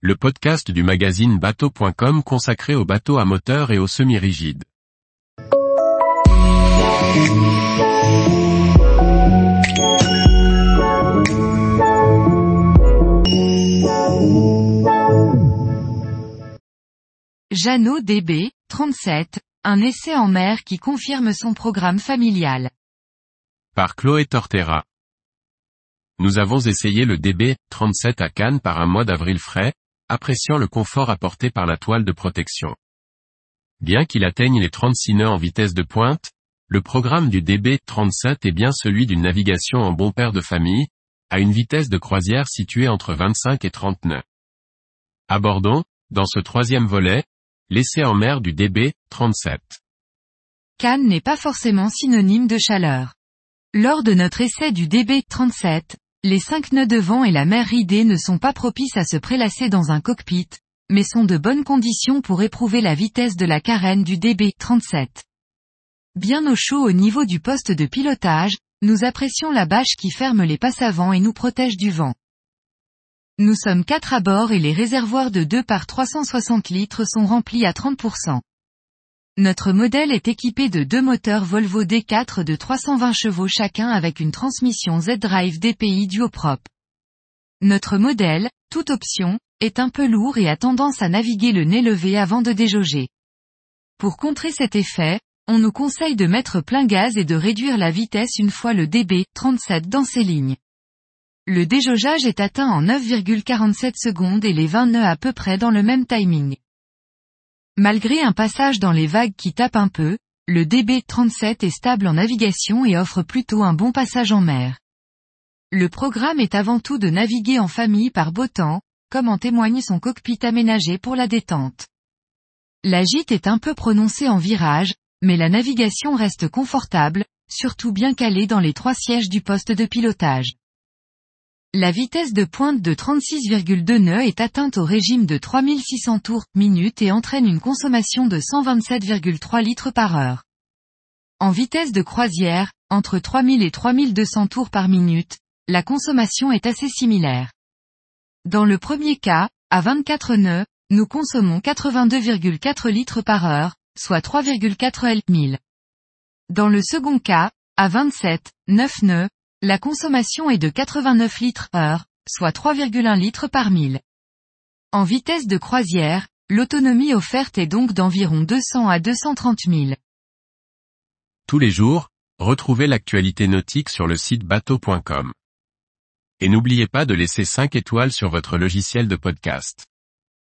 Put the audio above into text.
le podcast du magazine bateau.com consacré aux bateaux à moteur et aux semi-rigides. Jeannot DB, 37, un essai en mer qui confirme son programme familial. Par Chloé Tortera. Nous avons essayé le DB 37 à Cannes par un mois d'avril frais, appréciant le confort apporté par la toile de protection. Bien qu'il atteigne les 36 nœuds en vitesse de pointe, le programme du DB 37 est bien celui d'une navigation en bon père de famille, à une vitesse de croisière située entre 25 et 30 nœuds. Abordons, dans ce troisième volet, l'essai en mer du DB 37. Cannes n'est pas forcément synonyme de chaleur. Lors de notre essai du DB 37, les cinq nœuds de vent et la mer ridée ne sont pas propices à se prélasser dans un cockpit, mais sont de bonnes conditions pour éprouver la vitesse de la carène du DB37. Bien au chaud au niveau du poste de pilotage, nous apprécions la bâche qui ferme les passes-avant et nous protège du vent. Nous sommes quatre à bord et les réservoirs de 2 par 360 litres sont remplis à 30%. Notre modèle est équipé de deux moteurs Volvo D4 de 320 chevaux chacun avec une transmission Z-Drive DPI duoprop. Notre modèle, toute option, est un peu lourd et a tendance à naviguer le nez levé avant de déjauger. Pour contrer cet effet, on nous conseille de mettre plein gaz et de réduire la vitesse une fois le DB 37 dans ses lignes. Le déjaugeage est atteint en 9,47 secondes et les 20 nœuds à peu près dans le même timing. Malgré un passage dans les vagues qui tape un peu, le DB37 est stable en navigation et offre plutôt un bon passage en mer. Le programme est avant tout de naviguer en famille par beau temps, comme en témoigne son cockpit aménagé pour la détente. La gîte est un peu prononcée en virage, mais la navigation reste confortable, surtout bien calée dans les trois sièges du poste de pilotage. La vitesse de pointe de 36,2 nœuds est atteinte au régime de 3600 tours minute et entraîne une consommation de 127,3 litres par heure. En vitesse de croisière, entre 3000 et 3200 tours par minute, la consommation est assez similaire. Dans le premier cas, à 24 nœuds, nous consommons 82,4 litres par heure, soit 3,4 L 1000. Dans le second cas, à 27, 9 nœuds, la consommation est de 89 litres heure, soit 3,1 litres par mille. En vitesse de croisière, l'autonomie offerte est donc d'environ 200 à 230 000. Tous les jours, retrouvez l'actualité nautique sur le site bateau.com. Et n'oubliez pas de laisser 5 étoiles sur votre logiciel de podcast.